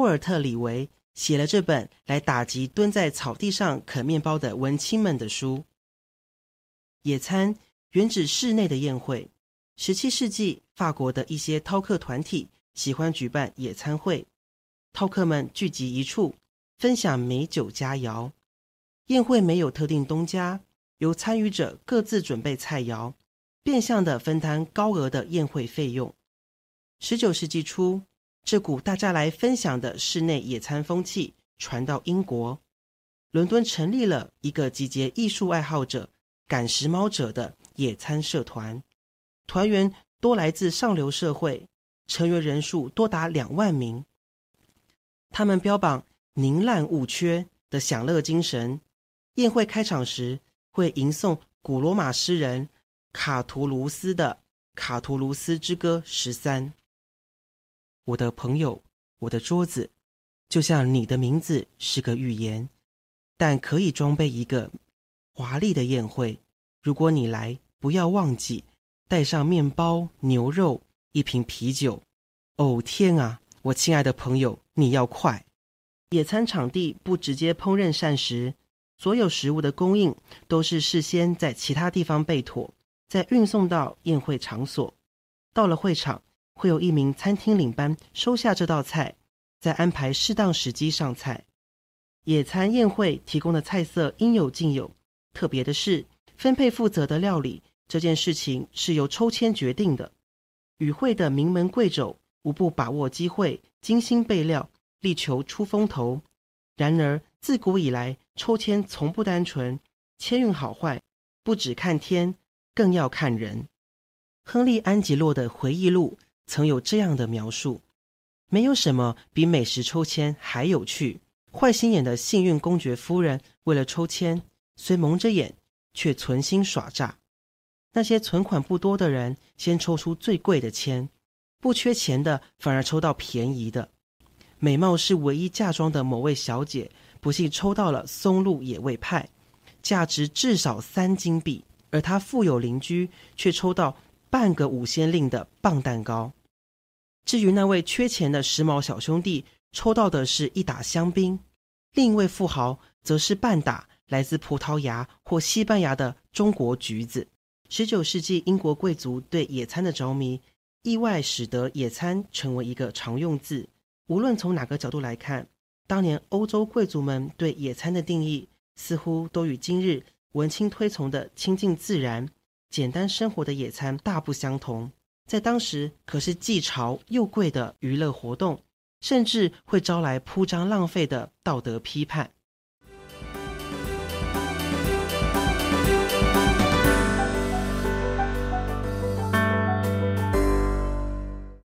沃尔特·李维写了这本来打击蹲在草地上啃面包的文青们的书。野餐原指室内的宴会。十七世纪，法国的一些饕客团体喜欢举办野餐会，饕客们聚集一处，分享美酒佳肴。宴会没有特定东家，由参与者各自准备菜肴，变相的分摊高额的宴会费用。十九世纪初，这股大家来分享的室内野餐风气传到英国，伦敦成立了一个集结艺术爱好者、赶时髦者的野餐社团，团员多来自上流社会，成员人数多达两万名。他们标榜宁滥勿缺的享乐精神。宴会开场时会吟诵古罗马诗人卡图卢斯的《卡图卢斯之歌》十三。我的朋友，我的桌子，就像你的名字是个寓言，但可以装备一个华丽的宴会。如果你来，不要忘记带上面包、牛肉、一瓶啤酒。哦，天啊，我亲爱的朋友，你要快！野餐场地不直接烹饪膳食，所有食物的供应都是事先在其他地方备妥，再运送到宴会场所。到了会场。会有一名餐厅领班收下这道菜，再安排适当时机上菜。野餐宴会提供的菜色应有尽有。特别的是，分配负责的料理这件事情是由抽签决定的。与会的名门贵胄无不把握机会，精心备料，力求出风头。然而，自古以来，抽签从不单纯，签运好坏不只看天，更要看人。亨利·安吉洛的回忆录。曾有这样的描述：没有什么比美食抽签还有趣。坏心眼的幸运公爵夫人为了抽签，虽蒙着眼，却存心耍诈。那些存款不多的人先抽出最贵的签，不缺钱的反而抽到便宜的。美貌是唯一嫁妆的某位小姐，不幸抽到了松露野味派，价值至少三金币，而她富有邻居却抽到半个五先令的棒蛋糕。至于那位缺钱的时髦小兄弟，抽到的是一打香槟；另一位富豪则是半打来自葡萄牙或西班牙的中国橘子。十九世纪英国贵族对野餐的着迷，意外使得野餐成为一个常用字。无论从哪个角度来看，当年欧洲贵族们对野餐的定义，似乎都与今日文青推崇的亲近自然、简单生活的野餐大不相同。在当时，可是既潮又贵的娱乐活动，甚至会招来铺张浪费的道德批判。